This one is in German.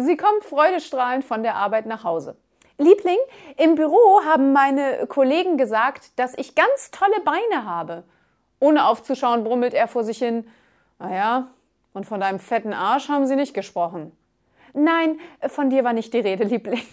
Sie kommt freudestrahlend von der Arbeit nach Hause. Liebling, im Büro haben meine Kollegen gesagt, dass ich ganz tolle Beine habe. Ohne aufzuschauen, brummelt er vor sich hin. Naja, und von deinem fetten Arsch haben sie nicht gesprochen. Nein, von dir war nicht die Rede, Liebling.